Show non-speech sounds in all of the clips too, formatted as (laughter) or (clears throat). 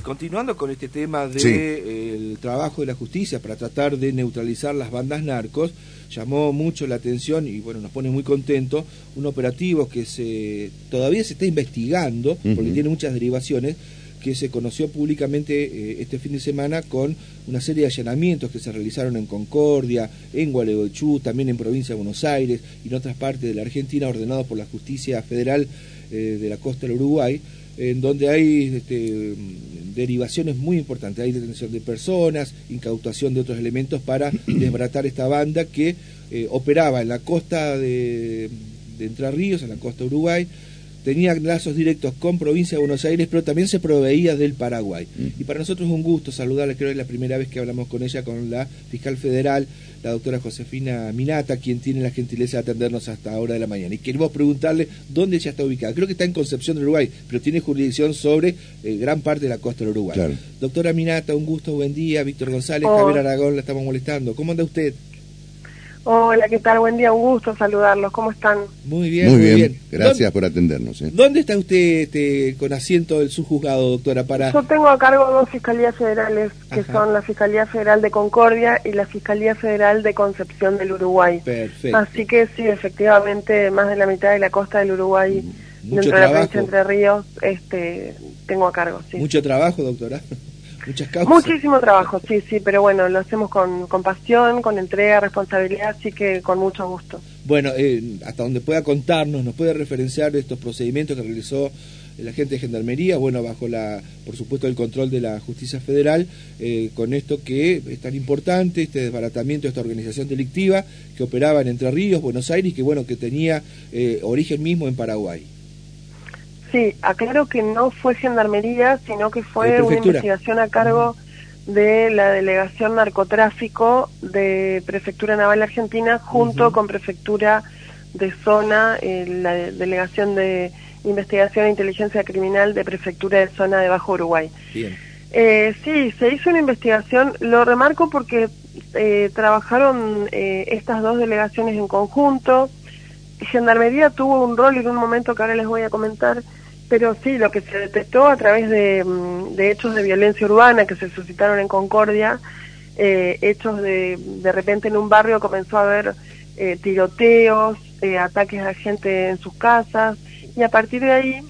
Y continuando con este tema del de, trabajo de la justicia para tratar de neutralizar las bandas narcos, llamó mucho la atención y bueno, nos pone muy contento un operativo que se todavía se está investigando, porque tiene muchas derivaciones, que se conoció públicamente eh, este fin de semana con una serie de allanamientos que se realizaron en Concordia, en Gualeguaychú, también en provincia de Buenos Aires y en otras partes de la Argentina, ordenados por la justicia federal eh, de la costa del Uruguay, en donde hay este, derivaciones muy importantes. Hay detención de personas, incautación de otros elementos para (clears throat) desbaratar esta banda que eh, operaba en la costa de, de Entre Ríos, en la costa de Uruguay, tenía lazos directos con provincia de Buenos Aires, pero también se proveía del Paraguay. Mm. Y para nosotros es un gusto saludarla, creo que es la primera vez que hablamos con ella, con la fiscal federal, la doctora Josefina Minata, quien tiene la gentileza de atendernos hasta ahora de la mañana. Y queremos preguntarle dónde ella está ubicada. Creo que está en Concepción del Uruguay, pero tiene jurisdicción sobre eh, gran parte de la costa del Uruguay. Doctora Minata, un gusto, buen día. Víctor González, oh. Javier Aragón, la estamos molestando. ¿Cómo anda usted? Hola, ¿qué tal? Buen día, un gusto saludarlos. ¿Cómo están? Muy bien, muy, bien. Gracias por atendernos. ¿eh? ¿Dónde está usted este, con asiento del subjuzgado, doctora? Para... Yo tengo a cargo dos fiscalías federales, que son la Fiscalía Federal de Concordia y la Fiscalía Federal de Concepción del Uruguay. Perfecto. Así que sí, efectivamente, más de la mitad de la costa del Uruguay, mm, dentro de la provincia Entre Ríos, este, tengo a cargo. Sí. ¿Mucho trabajo, doctora? Muchísimo trabajo, sí, sí, pero bueno, lo hacemos con, con pasión, con entrega, responsabilidad, así que con mucho gusto. Bueno, eh, hasta donde pueda contarnos, nos puede referenciar estos procedimientos que realizó el agente de Gendarmería, bueno, bajo la, por supuesto, el control de la justicia federal, eh, con esto que es tan importante, este desbaratamiento de esta organización delictiva que operaba en Entre Ríos, Buenos Aires, y que bueno, que tenía eh, origen mismo en Paraguay. Sí, aclaro que no fue gendarmería, sino que fue una investigación a cargo de la Delegación Narcotráfico de Prefectura Naval Argentina junto con Prefectura de Zona, eh, la Delegación de Investigación e Inteligencia Criminal de Prefectura de Zona de Bajo Uruguay. Bien. Eh, sí, se hizo una investigación, lo remarco porque eh, trabajaron eh, estas dos delegaciones en conjunto. Gendarmería tuvo un rol en un momento que ahora les voy a comentar pero sí, lo que se detectó a través de, mm, hechos de violencia urbana que se suscitaron en Concordia, eh, hechos de, de repente en un barrio comenzó a haber eh, tiroteos, eh, ataques a gente en sus casas, y a partir de ahí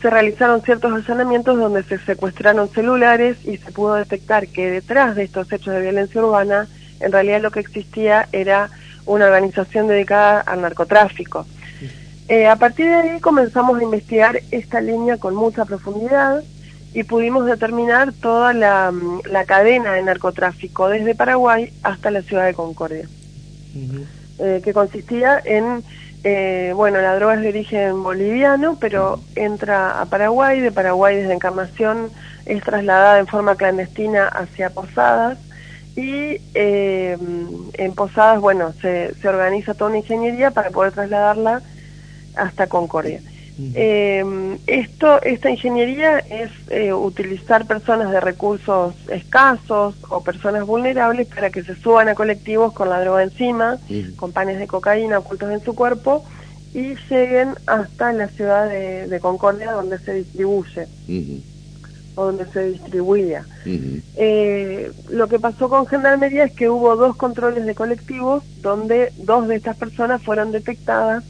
se realizaron ciertos allanamientos donde se secuestraron celulares y se pudo detectar que detrás de estos hechos de violencia urbana, en realidad lo que existía era una organización dedicada al narcotráfico. Eh, a partir de ahí comenzamos a investigar esta línea con mucha profundidad y pudimos determinar toda la, mm, cadena de narcotráfico desde Paraguay hasta la ciudad de Concordia, eh, que consistía en, eh, bueno, la droga es de origen boliviano, pero entra a Paraguay, de Paraguay desde Encarnación es trasladada en forma clandestina hacia Posadas y en Posadas, bueno, se, se organiza toda una ingeniería para poder trasladarla hasta Concordia. Eh, esto, esta ingeniería es eh, utilizar personas de recursos escasos o personas vulnerables para que se suban a colectivos con la droga encima, con panes de cocaína ocultos en su cuerpo y lleguen hasta la ciudad de, Concordia donde se distribuye. O donde se distribuía. Eh, lo que pasó con Gendarmería es que hubo dos controles de colectivos donde dos de estas personas fueron detectadas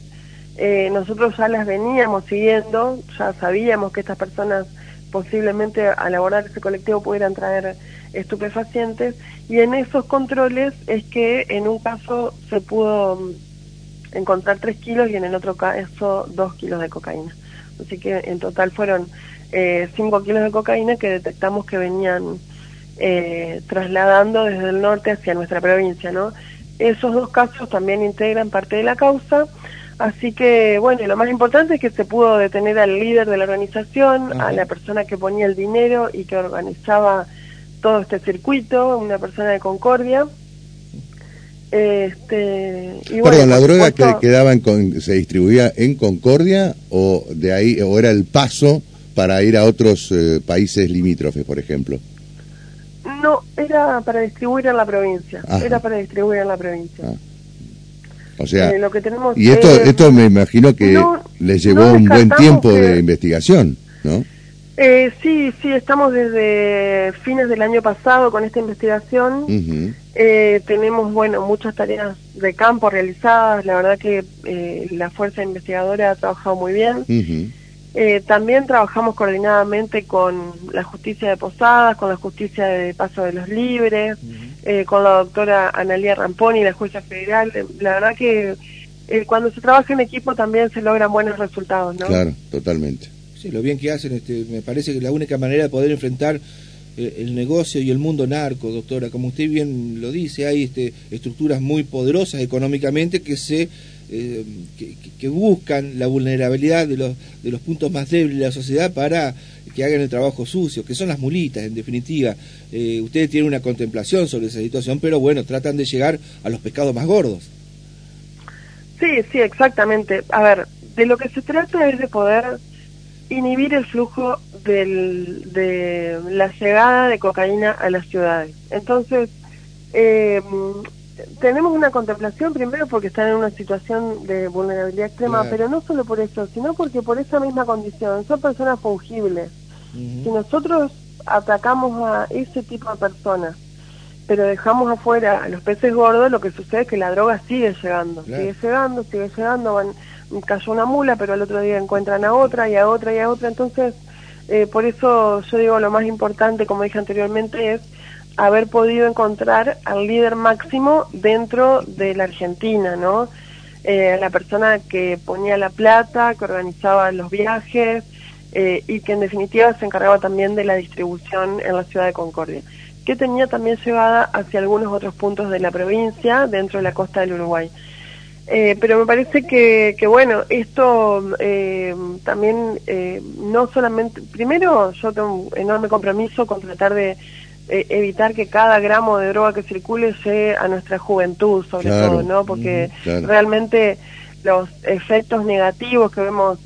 eh, nosotros ya las veníamos siguiendo, ya sabíamos que estas personas posiblemente al abordar ese colectivo pudieran traer estupefacientes y en esos controles es que en un caso se pudo mm, encontrar 3 kilos y en el otro caso 2 kilos de cocaína. Así que en total fueron eh, 5 kilos de cocaína que detectamos que venían eh, trasladando desde el norte hacia nuestra provincia. ¿no? Esos dos casos también integran parte de la causa Así que, bueno, lo más importante es que se pudo detener al líder de la organización, a la persona que ponía el dinero y que organizaba todo este circuito, una persona de Concordia. Este, y Perdón, ¿la droga que quedaba se distribuía en Concordia o de ahí o era el paso para ir a otros eh, países limítrofes, por ejemplo? No, era para distribuir en la provincia. Era para distribuir en la provincia. Ah. O sea, eh, y esto, esto me imagino que les llevó un buen tiempo de investigación, ¿no? Eh, sí, sí, estamos desde fines del año pasado con esta investigación. Eh, tenemos, bueno, muchas tareas de campo realizadas. La verdad que eh, la fuerza investigadora ha trabajado muy bien. también trabajamos coordinadamente con la justicia de Posadas, con la justicia de Paso de los Libres, con la doctora Analia Ramponi, la jueza federal. La verdad que cuando se trabaja en equipo también se logran buenos resultados, ¿no? Claro, totalmente. Sí, lo bien que hacen, este, me parece que la única manera de poder enfrentar eh, el negocio y el mundo narco, doctora, como usted bien lo dice, hay este, estructuras muy poderosas económicamente que se eh, que, buscan la vulnerabilidad de los, de los puntos más débiles de la sociedad para que hagan el trabajo sucio, que son las mulitas, en definitiva. Eh, ustedes tienen una contemplación sobre esa situación, pero bueno, tratan de llegar a los pescados más gordos. Sí, sí, exactamente. A ver, de lo que se trata es de poder inhibir el flujo de la llegada de cocaína a las ciudades. Entonces, eh, tenemos una contemplación primero porque están en una situación de vulnerabilidad extrema, pero no solo por eso, sino porque por esa misma condición son personas fungibles. Si nosotros atacamos a ese tipo de personas, pero dejamos afuera a los peces gordos, lo que sucede es que la droga sigue llegando, sigue llegando, sigue llegando, van cayó una mula, pero al otro día encuentran a otra y a otra y a otra. Entonces, eh, por eso yo digo lo más importante, como dije anteriormente, es haber podido encontrar al líder máximo dentro de la Argentina, ¿no? Eh, la persona que ponía la plata, que organizaba los viajes eh, y que en definitiva se encargaba también de la distribución en la ciudad de Concordia, que tenía también llegada hacia algunos otros puntos de la provincia dentro de la costa del Uruguay. Eh, pero me parece que, que bueno, esto eh, también eh, no solamente, primero yo tengo un enorme compromiso con tratar de evitar que cada gramo de droga que circule llegue a nuestra juventud, sobre todo, ¿no? Porque realmente los efectos negativos que vemos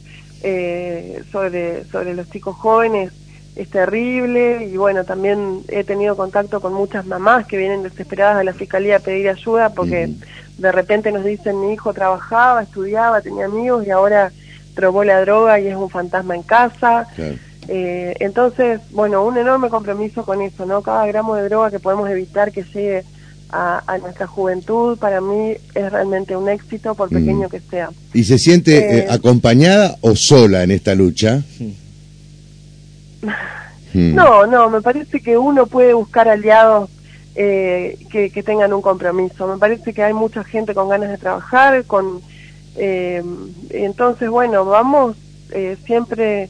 sobre, sobre los chicos jóvenes es terrible y bueno, también he tenido contacto con muchas mamás que vienen desesperadas a la fiscalía a pedir ayuda porque de repente nos dicen mi hijo trabajaba, estudiaba, tenía amigos y ahora probó la droga y es un fantasma en casa. Eh, entonces, bueno, un enorme compromiso con eso, ¿no? Cada gramo de droga que podemos evitar que llegue a, nuestra juventud, para mí es realmente un éxito, por mm. pequeño que sea. ¿Y se siente eh, eh, acompañada o sola en esta lucha? Hmm. (laughs) No, no, me parece que uno puede buscar aliados eh, que, tengan un compromiso. Me parece que hay mucha gente con ganas de trabajar, con eh, entonces bueno, vamos eh, siempre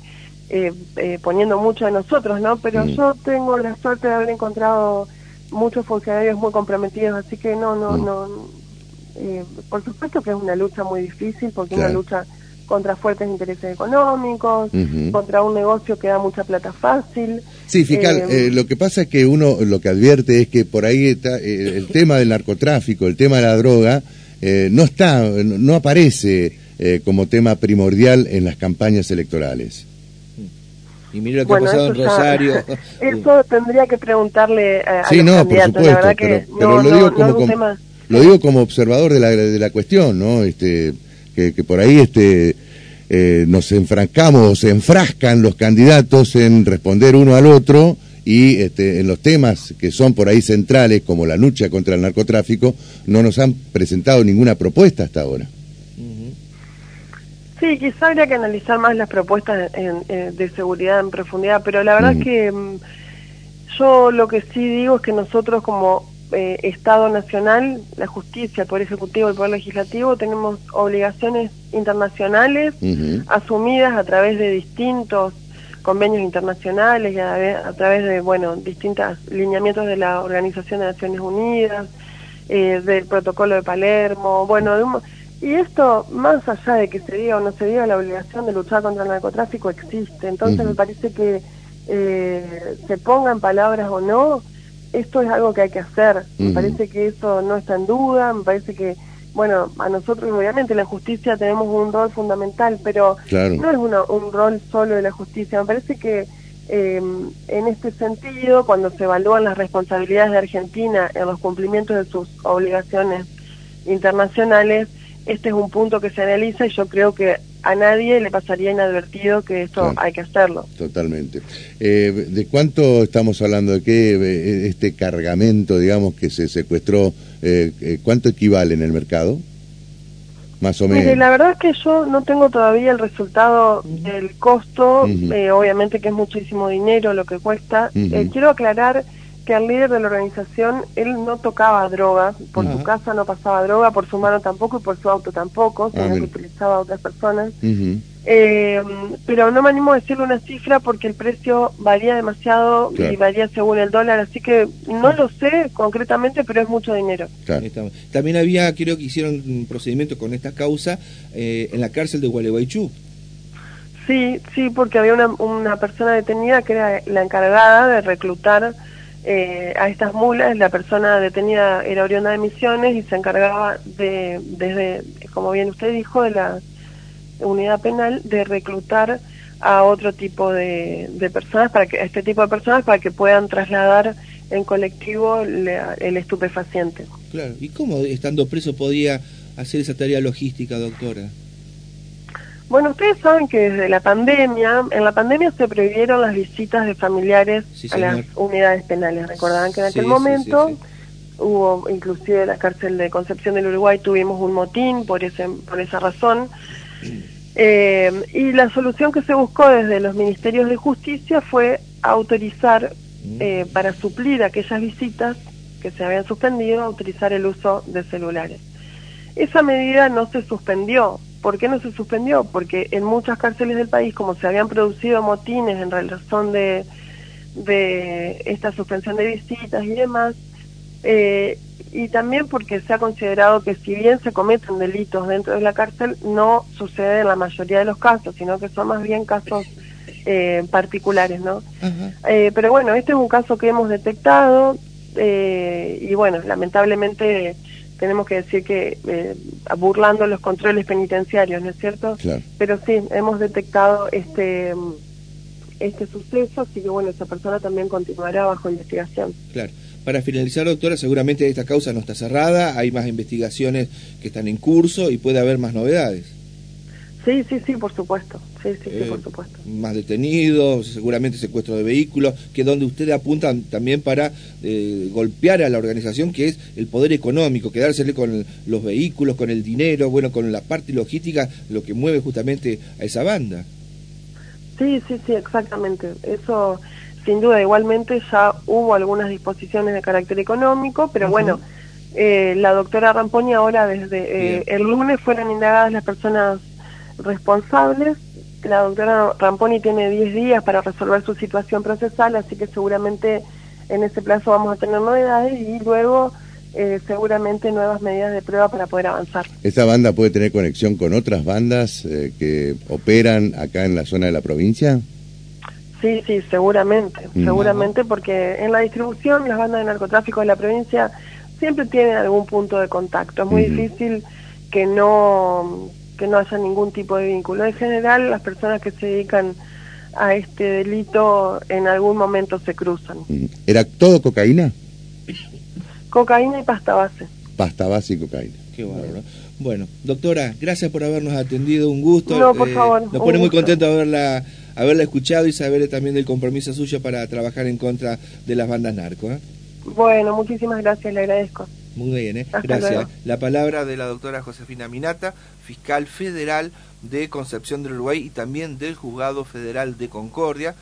poniendo mucho de nosotros, ¿no? Pero mm. yo tengo la suerte de haber encontrado muchos funcionarios muy comprometidos, así que no, no, mm. no. por supuesto que es una lucha muy difícil, porque es una lucha contra fuertes intereses económicos, contra un negocio que da mucha plata fácil. Sí, fiscal, eh, eh, lo que pasa es que uno lo que advierte es que por ahí está eh, el (laughs) tema del narcotráfico, el tema de la droga, no está, no aparece como tema primordial en las campañas electorales. Y lo que ha pasado en Rosario. (laughs) eso tendría que preguntarle a sí, no, por supuesto, pero, lo digo como, lo digo como observador de la, de la cuestión, ¿no? Este, que, por ahí este, eh, nos enfrascamos, se enfrascan los candidatos en responder uno al otro y este, en los temas que son por ahí centrales, como la lucha contra el narcotráfico, no nos han presentado ninguna propuesta hasta ahora. Sí, quizá habría que analizar más las propuestas de seguridad en profundidad, pero la verdad es que mm, yo lo que sí digo es que nosotros como eh, Estado Nacional, la justicia, el Poder Ejecutivo, el Poder Legislativo, tenemos obligaciones internacionales asumidas a través de distintos convenios internacionales y a, través de, bueno, distintos lineamientos de la Organización de Naciones Unidas, eh, del Protocolo de Palermo, bueno, y esto, más allá de que se diga o no se diga, la obligación de luchar contra el narcotráfico existe. Entonces me parece que eh, se pongan palabras o no, esto es algo que hay que hacer. Me parece que eso no está en duda, me parece que, bueno, a nosotros obviamente la justicia tenemos un rol fundamental, pero no es un rol solo de la justicia. Me parece que em, en este sentido, cuando se evalúan las responsabilidades de Argentina en los cumplimientos de sus obligaciones internacionales, este es un punto que se analiza y yo creo que a nadie le pasaría inadvertido que esto hay que hacerlo. Totalmente. Eh, ¿De cuánto estamos hablando? ¿De qué este cargamento, digamos, que se secuestró, cuánto equivale en el mercado? Más o menos. la verdad es que yo no tengo todavía el resultado del costo, obviamente que es muchísimo dinero lo que cuesta. quiero aclarar que al líder de la organización él no tocaba droga, por su casa no pasaba droga, por su mano tampoco y por su auto tampoco, sino ah, que utilizaba a otras personas. eh, pero no me animo a decirle una cifra porque el precio varía demasiado y varía según el dólar, así que no lo sé concretamente, pero es mucho dinero. También había, creo que hicieron un procedimiento con esta causa eh, en la cárcel de Gualeguaychú. Sí, sí, porque había una, una persona detenida que era la encargada de reclutar eh, a estas mulas, la persona detenida era oriunda de Misiones y se encargaba de, desde, como bien usted dijo, de la unidad penal, de reclutar a otro tipo de, personas, para que, este tipo de personas para que puedan trasladar en colectivo el estupefaciente. Claro, ¿y cómo estando preso podía hacer esa tarea logística, doctora? Bueno, ustedes saben que desde la pandemia, en la pandemia se prohibieron las visitas de familiares a las unidades penales. Recordarán que en aquel momento hubo, inclusive en la cárcel de Concepción del Uruguay, tuvimos un motín por, ese, por esa razón. Eh, y la solución que se buscó desde los ministerios de justicia fue autorizar, mm. eh, para suplir aquellas visitas que se habían suspendido, autorizar el uso de celulares. Esa medida no se suspendió, ¿Por qué no se suspendió? Porque en muchas cárceles del país, como se habían producido motines en razón de, de esta suspensión de visitas y demás, eh, y también porque se ha considerado que si bien se cometen delitos dentro de la cárcel, no sucede en la mayoría de los casos, sino que son más bien casos eh, particulares, ¿no? Eh, pero bueno, este es un caso que hemos detectado y bueno, lamentablemente tenemos que decir que eh, burlando los controles penitenciarios, ¿no es cierto? Pero sí, hemos detectado este este suceso, así que bueno, esa persona también continuará bajo investigación. Claro. Para finalizar, doctora, seguramente esta causa no está cerrada, hay más investigaciones que están en curso y puede haber más novedades. Sí, sí, sí, por supuesto. Sí, sí, sí, por eh, supuesto. Más detenidos, seguramente secuestro de vehículos, que es donde ustedes apuntan también para eh, golpear a la organización, que es el poder económico, quedársele con los vehículos, con el dinero, bueno, con la parte logística, lo que mueve justamente a esa banda. Sí, sí, sí, exactamente. Eso, sin duda, igualmente ya hubo algunas disposiciones de carácter económico, pero bueno, eh, la doctora Ramponi ahora desde el lunes fueron indagadas las personas responsables. La doctora Ramponi tiene 10 días para resolver su situación procesal, así que seguramente en ese plazo vamos a tener novedades y luego eh, seguramente nuevas medidas de prueba para poder avanzar. ¿Esta banda puede tener conexión con otras bandas eh, que operan acá en la zona de la provincia? Sí, sí, seguramente, mm. seguramente porque en la distribución las bandas de narcotráfico de la provincia siempre tienen algún punto de contacto. Es muy difícil que no que no haya ningún tipo de vínculo. En general, las personas que se dedican a este delito en algún momento se cruzan. Mm. ¿Era todo cocaína? Cocaína y pasta base. Pasta base y cocaína. Qué bárbaro. Bueno, doctora, gracias por habernos atendido, un gusto. No, por eh, favor. Nos pone muy contento haberla, haberla escuchado y saber también del compromiso suyo para trabajar en contra de las bandas narcos. ¿eh? Bueno, muchísimas gracias, le agradezco. Muy bien, ¿eh? gracias. La palabra de la doctora Josefina Minata, fiscal federal de Concepción del Uruguay y también del Juzgado Federal de Concordia.